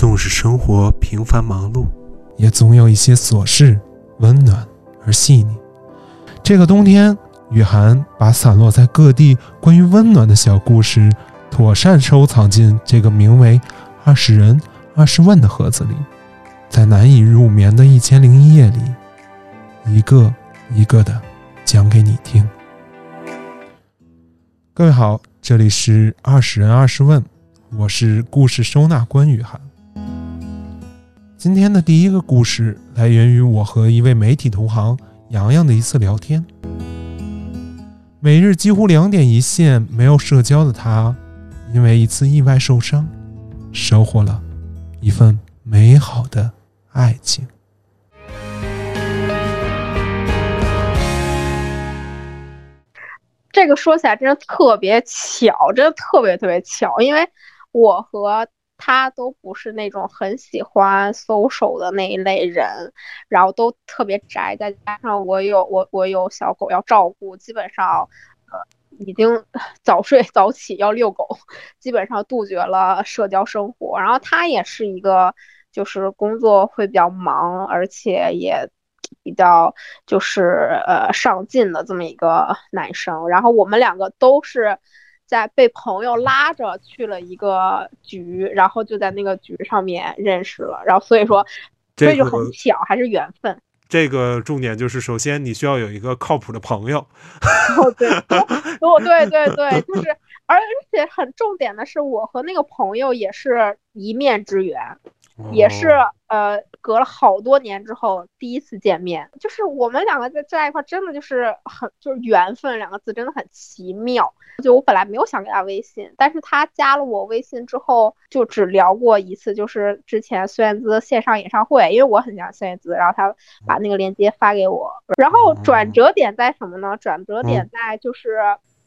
纵使生活平凡忙碌，也总有一些琐事温暖而细腻。这个冬天，雨涵把散落在各地关于温暖的小故事，妥善收藏进这个名为“二十人二十问”的盒子里，在难以入眠的一千零一夜里，一个一个的讲给你听。各位好，这里是“二十人二十问”，我是故事收纳官雨涵。今天的第一个故事来源于我和一位媒体同行洋洋的一次聊天。每日几乎两点一线，没有社交的他，因为一次意外受伤，收获了一份美好的爱情。这个说起来真的特别巧，真的特别特别巧，因为我和。他都不是那种很喜欢搜手的那一类人，然后都特别宅，再加上我有我我有小狗要照顾，基本上呃已经早睡早起要遛狗，基本上杜绝了社交生活。然后他也是一个就是工作会比较忙，而且也比较就是呃上进的这么一个男生。然后我们两个都是。在被朋友拉着去了一个局，然后就在那个局上面认识了，然后所以说，所以就很巧，还是缘分。这个重点就是，首先你需要有一个靠谱的朋友。哦，对，哦，对对对，就是，而且很重点的是，我和那个朋友也是一面之缘。也是呃，隔了好多年之后第一次见面，就是我们两个在在一块，真的就是很就是缘分两个字真的很奇妙。就我本来没有想给他微信，但是他加了我微信之后，就只聊过一次，就是之前孙燕姿线上演唱会，因为我很喜欢孙燕姿，然后他把那个链接发给我。然后转折点在什么呢？转折点在就是，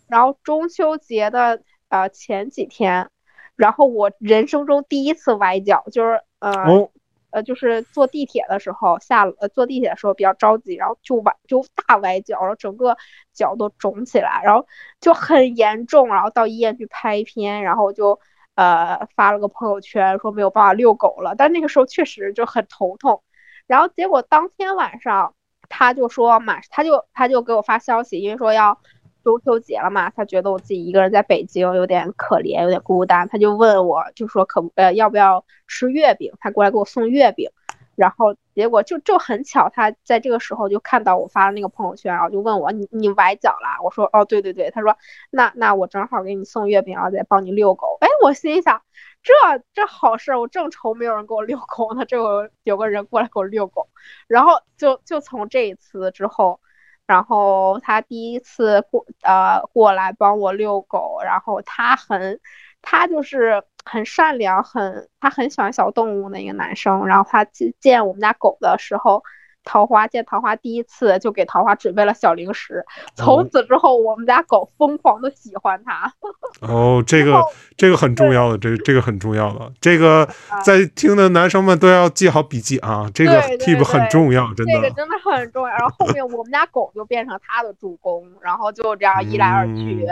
然后中秋节的呃前几天，然后我人生中第一次崴脚，就是。呃，呃，就是坐地铁的时候下呃坐地铁的时候比较着急，然后就崴就大崴脚，然后整个脚都肿起来，然后就很严重，然后到医院去拍片，然后就呃发了个朋友圈说没有办法遛狗了，但那个时候确实就很头痛，然后结果当天晚上他就说马他就他就给我发消息，因为说要。中秋节了嘛，他觉得我自己一个人在北京有点可怜，有点孤单，他就问我，就说可呃要不要吃月饼，他过来给我送月饼，然后结果就就很巧，他在这个时候就看到我发的那个朋友圈，然后就问我你你崴脚了？我说哦对对对，他说那那我正好给你送月饼，然后再帮你遛狗。哎，我心想这这好事，我正愁没有人给我遛狗呢，这有有个人过来给我遛狗，然后就就从这一次之后。然后他第一次过呃过来帮我遛狗，然后他很，他就是很善良，很他很喜欢小动物的一个男生。然后他见我们家狗的时候。桃花见桃花第一次就给桃花准备了小零食，从此之后我们家狗疯狂的喜欢它。哦，这个这个很重要的，这这个很重要的，这个在听的男生们都要记好笔记啊，这个 tip 很重要，真的。这个真的很重要。然后后面我们家狗就变成他的助攻，然后就这样一来二去，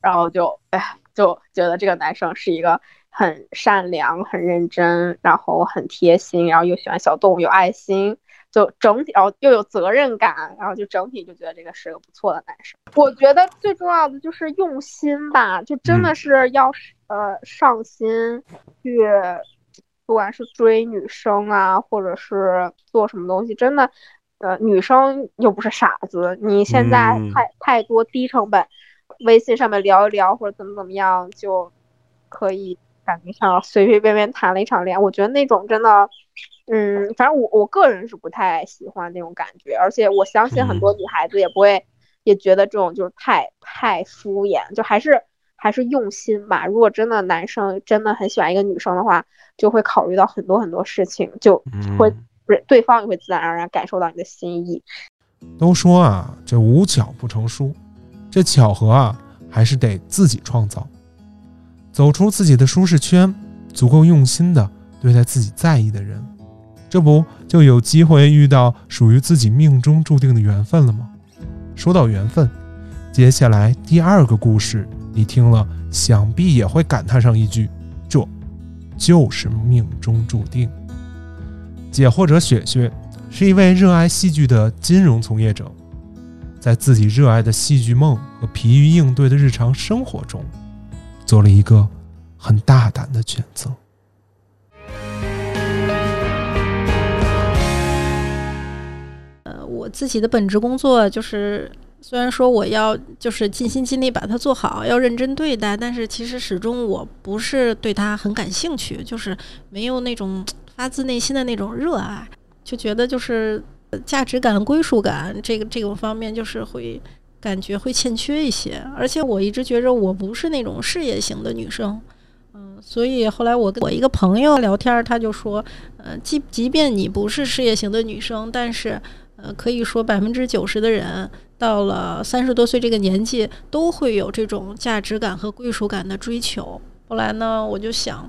然后就哎就觉得这个男生是一个很善良、很认真，然后很贴心，然后又喜欢小动物，有爱心。就整体，然后又有责任感，然后就整体就觉得这个是个不错的男生。我觉得最重要的就是用心吧，就真的是要呃上心去，不管是追女生啊，或者是做什么东西，真的，呃，女生又不是傻子。你现在太太多低成本，微信上面聊一聊或者怎么怎么样，就可以感觉像随随便便谈了一场恋爱。我觉得那种真的。嗯，反正我我个人是不太喜欢那种感觉，而且我相信很多女孩子也不会，也觉得这种就是太太敷衍，就还是还是用心吧。如果真的男生真的很喜欢一个女生的话，就会考虑到很多很多事情，就会不是对方也会自然而然感受到你的心意。都说啊，这无巧不成书，这巧合啊，还是得自己创造，走出自己的舒适圈，足够用心的对待自己在意的人。这不就有机会遇到属于自己命中注定的缘分了吗？说到缘分，接下来第二个故事你听了，想必也会感叹上一句：这就是命中注定。解惑者雪雪是一位热爱戏剧的金融从业者，在自己热爱的戏剧梦和疲于应对的日常生活中，做了一个很大胆的选择。自己的本职工作就是。虽然说我要就是尽心尽力把它做好，要认真对待，但是其实始终我不是对它很感兴趣，就是没有那种发自内心的那种热爱，就觉得就是价值感、归属感这个这种方面就是会感觉会欠缺一些。而且我一直觉着我不是那种事业型的女生，嗯，所以后来我跟我一个朋友聊天，他就说，呃，即即便你不是事业型的女生，但是呃，可以说百分之九十的人。到了三十多岁这个年纪，都会有这种价值感和归属感的追求。后来呢，我就想，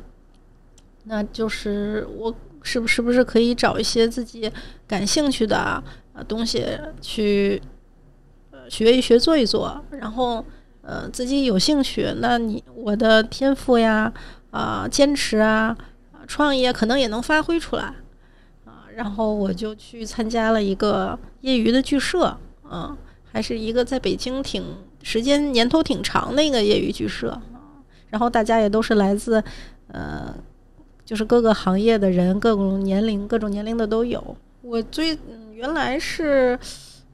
那就是我是不是不是可以找一些自己感兴趣的啊东西去呃学一学、做一做，然后呃自己有兴趣，那你我的天赋呀啊坚持啊创意可能也能发挥出来。然后我就去参加了一个业余的剧社，嗯。还是一个在北京挺时间年头挺长的一个业余剧社然后大家也都是来自呃，就是各个行业的人，各种年龄、各种年龄的都有。我最原来是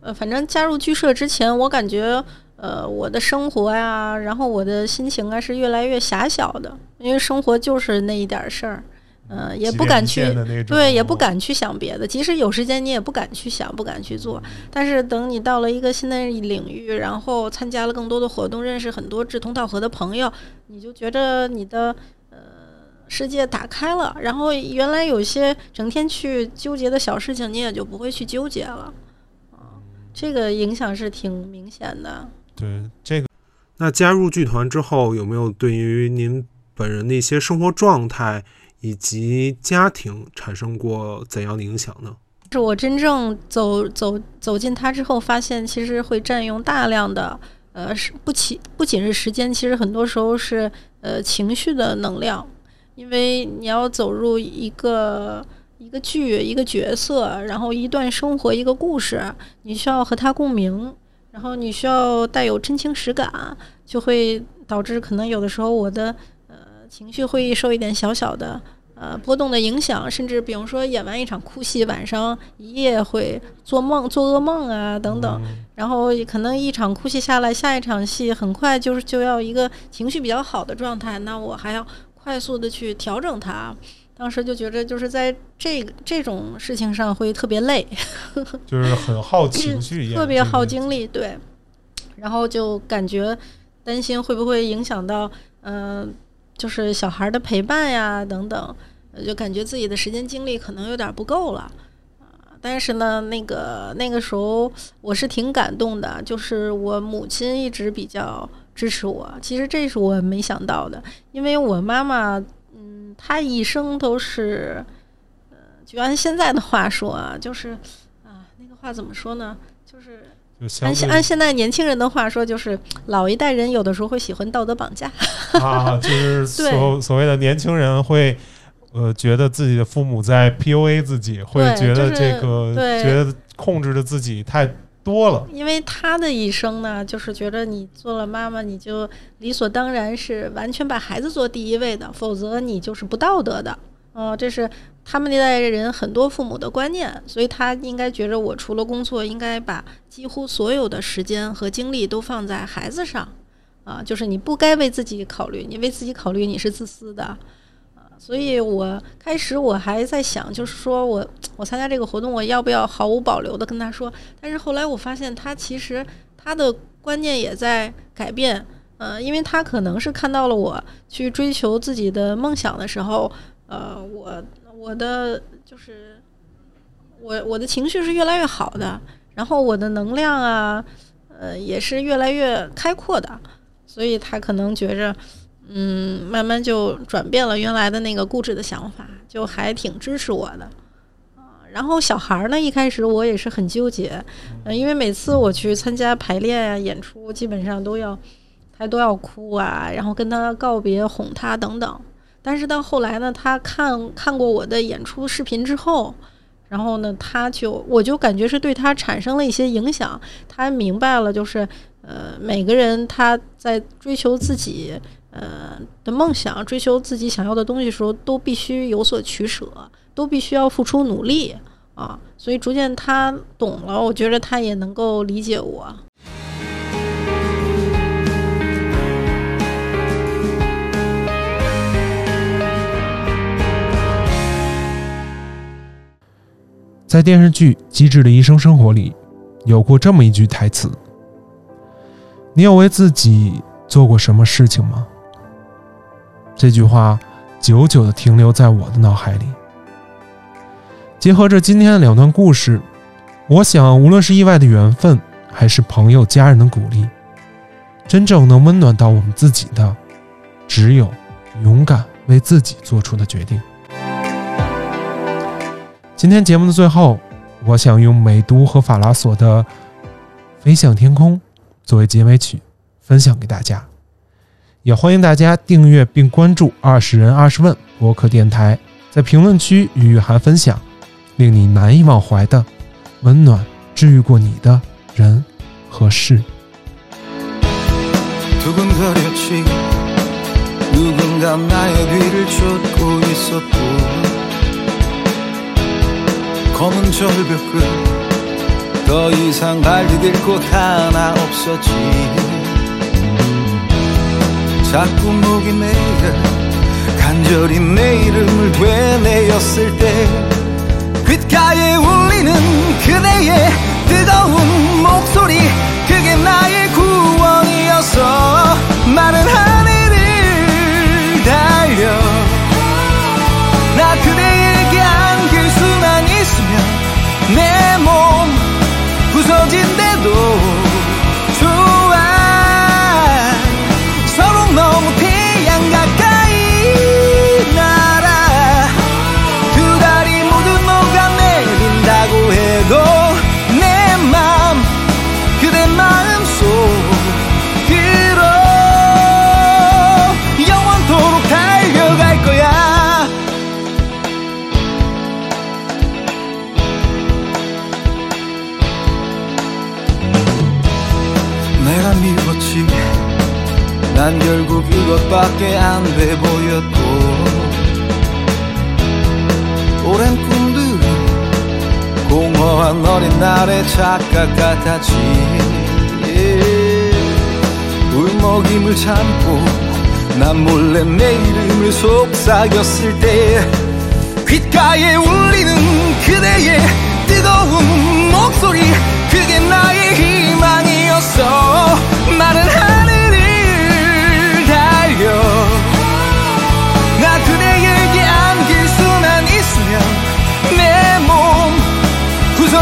呃，反正加入剧社之前，我感觉呃，我的生活呀，然后我的心情啊，是越来越狭小的，因为生活就是那一点事儿。嗯，也不敢去，对，也不敢去想别的。即使有时间，你也不敢去想，不敢去做。但是等你到了一个新的领域，然后参加了更多的活动，认识很多志同道合的朋友，你就觉得你的呃世界打开了。然后原来有些整天去纠结的小事情，你也就不会去纠结了。啊，这个影响是挺明显的。对这个，那加入剧团之后，有没有对于您本人的一些生活状态？以及家庭产生过怎样的影响呢？是我真正走走走进它之后，发现其实会占用大量的呃，是不仅不仅是时间，其实很多时候是呃情绪的能量，因为你要走入一个一个剧一个角色，然后一段生活一个故事，你需要和他共鸣，然后你需要带有真情实感，就会导致可能有的时候我的。情绪会受一点小小的呃波动的影响，甚至比如说演完一场哭戏，晚上一夜会做梦、做噩梦啊等等，然后可能一场哭戏下来，下一场戏很快就是就要一个情绪比较好的状态，那我还要快速的去调整它。当时就觉得就是在这个这种事情上会特别累，就是很耗情绪，特别耗精力，对。然后就感觉担心会不会影响到嗯。就是小孩的陪伴呀，等等，就感觉自己的时间精力可能有点不够了啊。但是呢，那个那个时候我是挺感动的，就是我母亲一直比较支持我。其实这是我没想到的，因为我妈妈，嗯，她一生都是，呃，就按现在的话说啊，就是啊，那个话怎么说呢？就是。按现按现在年轻人的话说，就是老一代人有的时候会喜欢道德绑架啊，就是 所所谓的年轻人会呃觉得自己的父母在 PUA 自己，会觉得这个觉得控制着自己太多了。因为他的一生呢，就是觉得你做了妈妈，你就理所当然是完全把孩子做第一位的，否则你就是不道德的。哦，这是他们那代人很多父母的观念，所以他应该觉着我除了工作，应该把几乎所有的时间和精力都放在孩子上，啊，就是你不该为自己考虑，你为自己考虑你是自私的，啊，所以我开始我还在想，就是说我我参加这个活动，我要不要毫无保留的跟他说？但是后来我发现他其实他的观念也在改变，呃，因为他可能是看到了我去追求自己的梦想的时候。呃，我我的就是我我的情绪是越来越好的，然后我的能量啊，呃，也是越来越开阔的，所以他可能觉着，嗯，慢慢就转变了原来的那个固执的想法，就还挺支持我的啊。然后小孩儿呢，一开始我也是很纠结，嗯，因为每次我去参加排练呀、演出，基本上都要他都要哭啊，然后跟他告别、哄他等等。但是到后来呢，他看看过我的演出视频之后，然后呢，他就我就感觉是对他产生了一些影响。他明白了，就是呃，每个人他在追求自己呃的梦想、追求自己想要的东西时候，都必须有所取舍，都必须要付出努力啊。所以逐渐他懂了，我觉得他也能够理解我。在电视剧《机智的医生生活》里，有过这么一句台词：“你有为自己做过什么事情吗？”这句话久久的停留在我的脑海里。结合着今天的两段故事，我想，无论是意外的缘分，还是朋友、家人的鼓励，真正能温暖到我们自己的，只有勇敢为自己做出的决定。今天节目的最后，我想用美都和法拉索的《飞向天空》作为结尾曲，分享给大家。也欢迎大家订阅并关注“二十人二十问”博客电台，在评论区与雨涵分享令你难以忘怀的温暖，治愈过你的人和事。 검은 절벽 끝더 이상 발디딜 곳 하나 없었지 자꾸 목이메여간절히 내 이름을 되뇌었을 때 귓가에 울리는 그대의 뜨거운 목소리 그게 나의 밖에 안 돼 보였고 오랜 꿈들이 공허한 어린 날의 착각 같았지. 울먹임을 참고 난 몰래 내 이름을 속삭였을 때 귓가에 울리는 그대의 뜨거운 목소리 그게 나의 희망이었어. 마른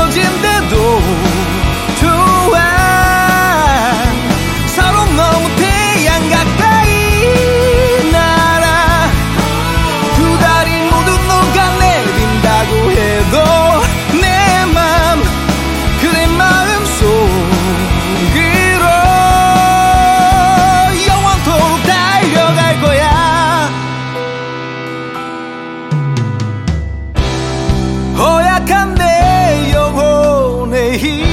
onde andou He.